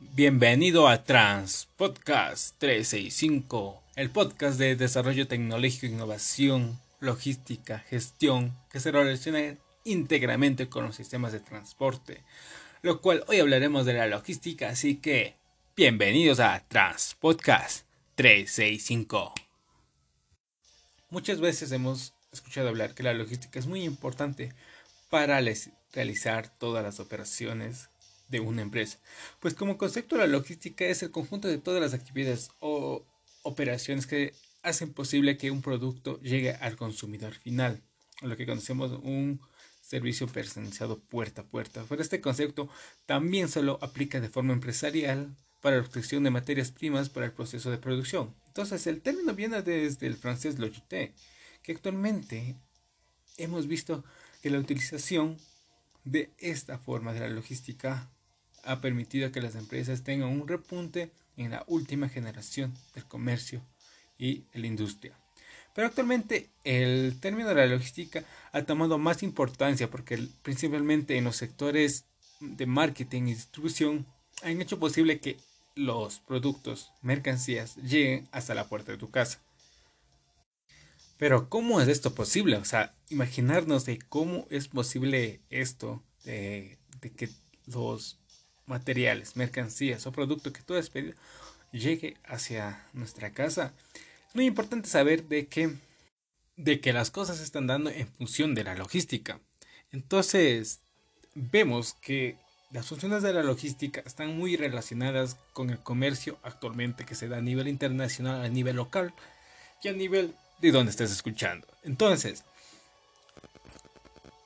Bienvenido a Trans Podcast 365, el podcast de desarrollo tecnológico, innovación, logística, gestión, que se relaciona íntegramente con los sistemas de transporte, lo cual hoy hablaremos de la logística, así que bienvenidos a Trans Podcast 365. Muchas veces hemos escuchado hablar que la logística es muy importante para realizar todas las operaciones de una empresa. Pues como concepto la logística es el conjunto de todas las actividades o operaciones que hacen posible que un producto llegue al consumidor final, lo que conocemos un servicio personalizado puerta a puerta. Pero este concepto también solo aplica de forma empresarial para la obtención de materias primas para el proceso de producción. Entonces, el término viene desde el francés logité, que actualmente hemos visto que la utilización de esta forma de la logística ha permitido que las empresas tengan un repunte en la última generación del comercio y la industria. Pero actualmente el término de la logística ha tomado más importancia porque principalmente en los sectores de marketing y distribución han hecho posible que los productos, mercancías lleguen hasta la puerta de tu casa. Pero ¿cómo es esto posible? O sea, imaginarnos de cómo es posible esto, de, de que los materiales, mercancías o producto que tú has pedido llegue hacia nuestra casa. Es muy importante saber de que, de que las cosas se están dando en función de la logística. Entonces, vemos que las funciones de la logística están muy relacionadas con el comercio actualmente que se da a nivel internacional, a nivel local y a nivel de donde estés escuchando. Entonces,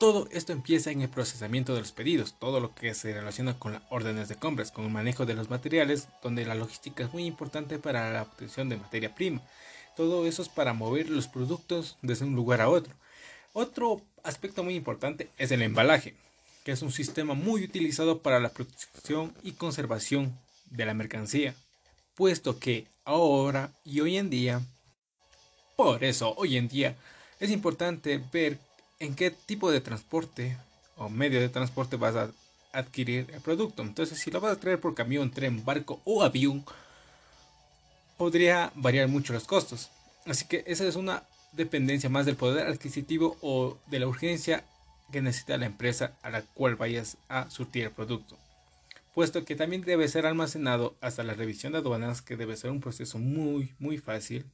todo esto empieza en el procesamiento de los pedidos, todo lo que se relaciona con las órdenes de compras, con el manejo de los materiales, donde la logística es muy importante para la obtención de materia prima. Todo eso es para mover los productos desde un lugar a otro. Otro aspecto muy importante es el embalaje, que es un sistema muy utilizado para la protección y conservación de la mercancía, puesto que ahora y hoy en día, por eso hoy en día es importante ver en qué tipo de transporte o medio de transporte vas a adquirir el producto. Entonces, si lo vas a traer por camión, tren, barco o avión, podría variar mucho los costos. Así que esa es una dependencia más del poder adquisitivo o de la urgencia que necesita la empresa a la cual vayas a surtir el producto. Puesto que también debe ser almacenado hasta la revisión de aduanas, que debe ser un proceso muy, muy fácil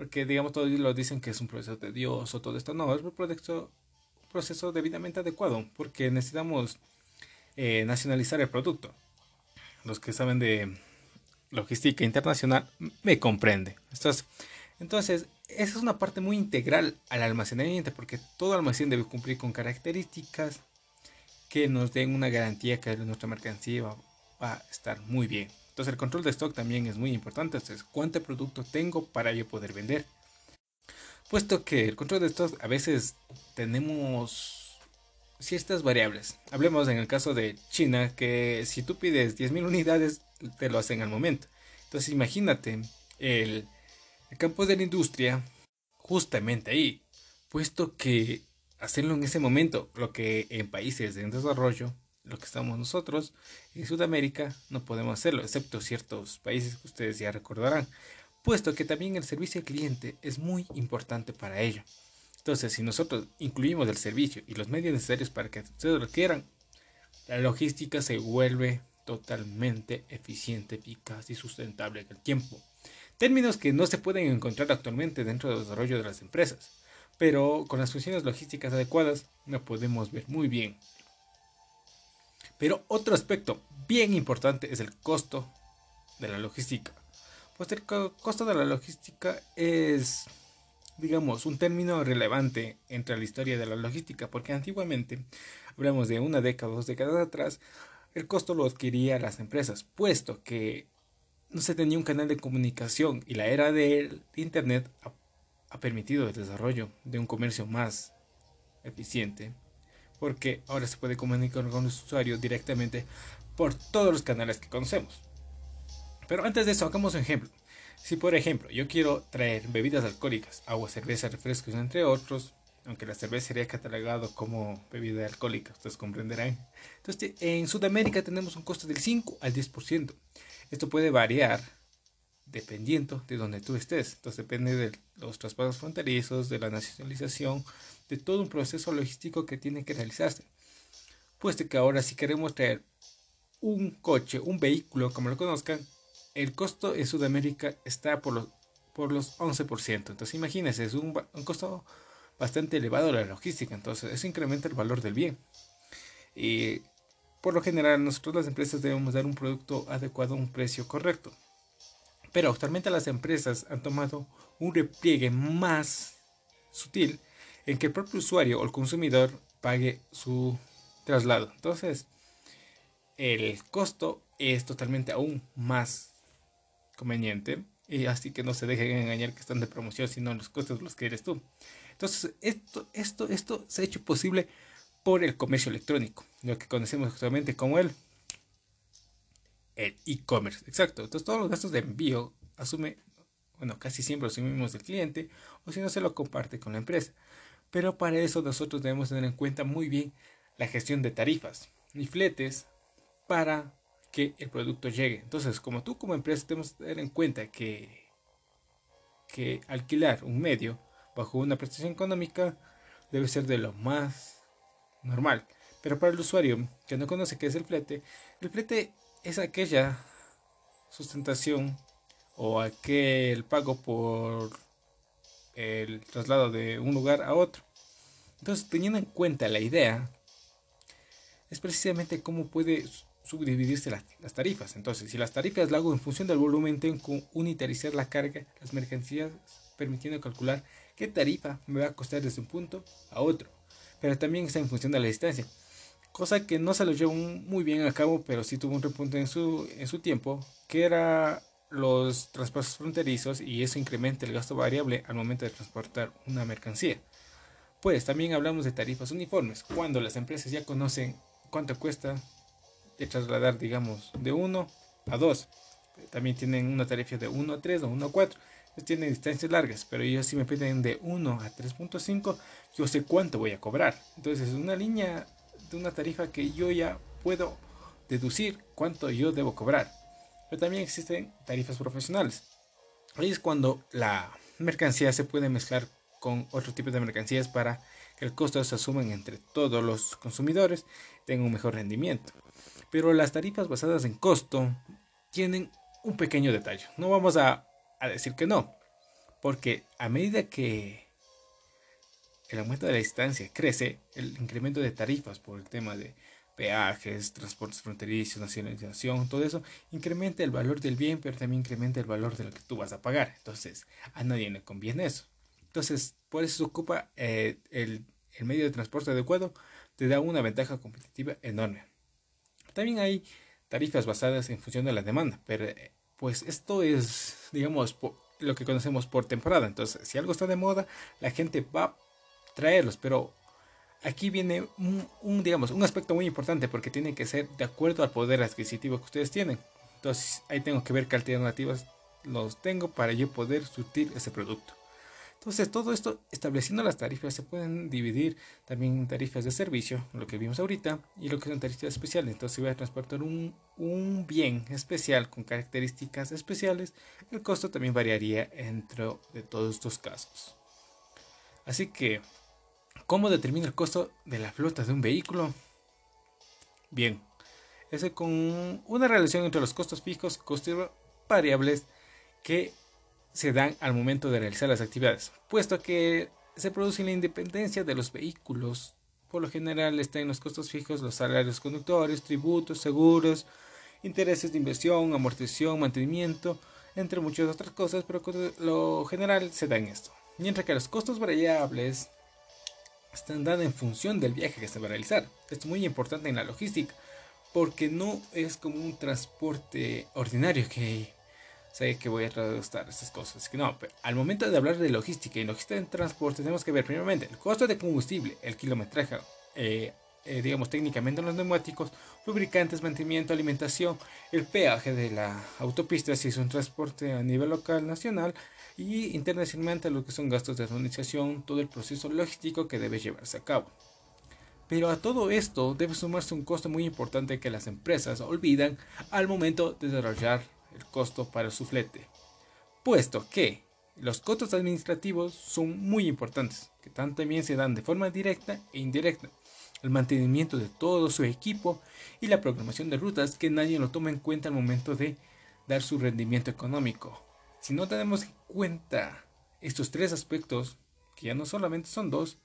porque, digamos, todos lo dicen que es un proceso tedioso, todo esto. No, es un proceso, proceso debidamente adecuado, porque necesitamos eh, nacionalizar el producto. Los que saben de logística internacional me comprende. Entonces, esa es una parte muy integral al almacenamiento, porque todo almacén debe cumplir con características que nos den una garantía que nuestra mercancía va a estar muy bien. Entonces el control de stock también es muy importante. Entonces, ¿cuánto producto tengo para yo poder vender? Puesto que el control de stock a veces tenemos ciertas variables. Hablemos en el caso de China, que si tú pides 10.000 unidades, te lo hacen al momento. Entonces imagínate el, el campo de la industria justamente ahí. Puesto que hacerlo en ese momento, lo que en países en desarrollo lo que estamos nosotros en Sudamérica no podemos hacerlo, excepto ciertos países que ustedes ya recordarán, puesto que también el servicio al cliente es muy importante para ello. Entonces, si nosotros incluimos el servicio y los medios necesarios para que ustedes lo quieran, la logística se vuelve totalmente eficiente, eficaz y sustentable en el tiempo. Términos que no se pueden encontrar actualmente dentro del desarrollo de las empresas, pero con las funciones logísticas adecuadas lo podemos ver muy bien pero otro aspecto bien importante es el costo de la logística. Pues el costo de la logística es, digamos, un término relevante entre la historia de la logística, porque antiguamente, hablamos de una década o dos décadas atrás, el costo lo adquiría las empresas, puesto que no se tenía un canal de comunicación y la era del Internet ha, ha permitido el desarrollo de un comercio más eficiente porque ahora se puede comunicar con los usuarios directamente por todos los canales que conocemos. Pero antes de eso, hagamos un ejemplo. Si por ejemplo yo quiero traer bebidas alcohólicas, agua, cerveza, refrescos, entre otros, aunque la cerveza sería catalogado como bebida alcohólica, ustedes comprenderán. Entonces, en Sudamérica tenemos un costo del 5 al 10%. Esto puede variar dependiendo de donde tú estés. Entonces, depende de los traspasos fronterizos, de la nacionalización, de todo un proceso logístico que tiene que realizarse. Puesto que ahora si queremos traer un coche, un vehículo, como lo conozcan, el costo en Sudamérica está por los, por los 11%. Entonces imagínense, es un, un costo bastante elevado la logística, entonces eso incrementa el valor del bien. Y por lo general nosotros las empresas debemos dar un producto adecuado a un precio correcto. Pero actualmente las empresas han tomado un repliegue más sutil en que el propio usuario o el consumidor pague su traslado. Entonces, el costo es totalmente aún más conveniente y así que no se dejen engañar que están de promoción, sino los costos los que eres tú. Entonces, esto, esto, esto se ha hecho posible por el comercio electrónico, lo que conocemos actualmente como el e-commerce. Exacto. Entonces, todos los gastos de envío asume, bueno, casi siempre asumimos del cliente o si no se lo comparte con la empresa. Pero para eso nosotros debemos tener en cuenta muy bien la gestión de tarifas y fletes para que el producto llegue. Entonces, como tú como empresa tenemos que tener en cuenta que, que alquilar un medio bajo una prestación económica debe ser de lo más normal. Pero para el usuario que no conoce qué es el flete, el flete es aquella sustentación o aquel pago por el traslado de un lugar a otro. Entonces, teniendo en cuenta la idea, es precisamente cómo puede subdividirse las, tarifas. Entonces, si las tarifas las hago en función del volumen, tengo que unitarizar la carga, las mercancías, permitiendo calcular qué tarifa me va a costar desde un punto a otro. Pero también está en función de la distancia. Cosa que no se lo llevó muy bien a cabo, pero sí tuvo un repunte su, en su tiempo, que era los traspasos fronterizos y eso incrementa el gasto variable al momento de transportar una mercancía. Pues también hablamos de tarifas uniformes, cuando las empresas ya conocen cuánto cuesta de trasladar, digamos, de 1 a 2. También tienen una tarifa de 1 a 3 o 1 a 4 tiene distancias largas, pero ellos si me piden de 1 a 3.5, yo sé cuánto voy a cobrar. Entonces es una línea de una tarifa que yo ya puedo deducir cuánto yo debo cobrar. Pero también existen tarifas profesionales. Ahí es cuando la mercancía se puede mezclar con otro tipo de mercancías para que el costo se asumen entre todos los consumidores, tenga un mejor rendimiento. Pero las tarifas basadas en costo tienen un pequeño detalle. No vamos a a decir que no. Porque a medida que el aumento de la distancia crece, el incremento de tarifas por el tema de peajes, transportes fronterizos, nacionalización, todo eso, incrementa el valor del bien, pero también incrementa el valor de lo que tú vas a pagar. Entonces, a nadie le conviene eso. Entonces, por eso se ocupa eh, el, medio de transporte adecuado, te da una ventaja competitiva enorme. También hay tarifas basadas en función de la demanda, pero eh, pues esto es, digamos, lo que conocemos por temporada. Entonces, si algo está de moda, la gente va a traerlos, pero aquí viene un, digamos, un aspecto muy importante porque tiene que ser de acuerdo al poder adquisitivo que ustedes tienen. Entonces, ahí tengo que ver qué alternativas los tengo para yo poder surtir ese producto. Entonces, todo esto, estableciendo las tarifas, se pueden dividir también en tarifas de servicio, lo que vimos ahorita, y lo que son tarifas especiales. Entonces, si voy a transportar un, un bien especial con características especiales, el costo también variaría entre de todos estos casos. Así que, ¿cómo determina el costo de la flota de un vehículo? Bien, es con una relación entre los costos fijos y costos variables que se dan al momento de realizar las actividades, puesto que se produce la independencia de los vehículos. Por lo general están los costos fijos los salarios conductores, tributos, seguros, intereses de inversión, amortización, mantenimiento, entre muchas otras cosas, pero lo general se da en esto. Mientras que los costos variables están dados en función del viaje que se va a realizar. Esto es muy importante en la logística, porque no es como un transporte ordinario que sé que voy a traducir estas cosas. Que no, al momento de hablar de logística y logística en transporte, tenemos que ver primeramente el costo de combustible, el kilometraje, eh, eh, digamos técnicamente los neumáticos, lubricantes, mantenimiento, alimentación, el peaje de la autopista si es un transporte a nivel local, nacional, y internacionalmente lo que son gastos de administración, todo el proceso logístico que debe llevarse a cabo. Pero a todo esto debe sumarse un costo muy importante que las empresas olvidan al momento de desarrollar el costo para su flete, puesto que los costos administrativos son muy importantes, que también se dan de forma directa e indirecta. El mantenimiento de todo su equipo y la programación de rutas que nadie lo toma en cuenta al momento de dar su rendimiento económico. Si no tenemos en cuenta estos tres aspectos, que ya no solamente son dos,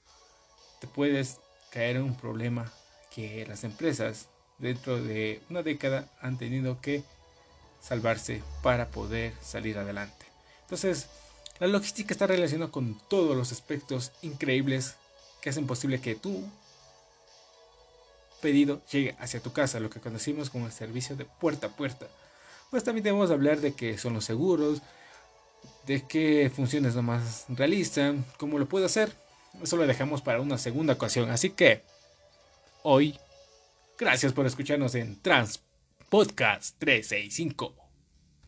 te puedes caer en un problema que las empresas dentro de una década han tenido que salvarse para poder salir adelante. Entonces, la logística está relacionada con todos los aspectos increíbles que hacen posible que tu pedido llegue hacia tu casa, lo que conocimos como el servicio de puerta a puerta. Pues también debemos hablar de qué son los seguros, de qué funciones lo más realizan, cómo lo puedo hacer. Eso lo dejamos para una segunda ocasión. Así que hoy, gracias por escucharnos en Trans Podcast 365.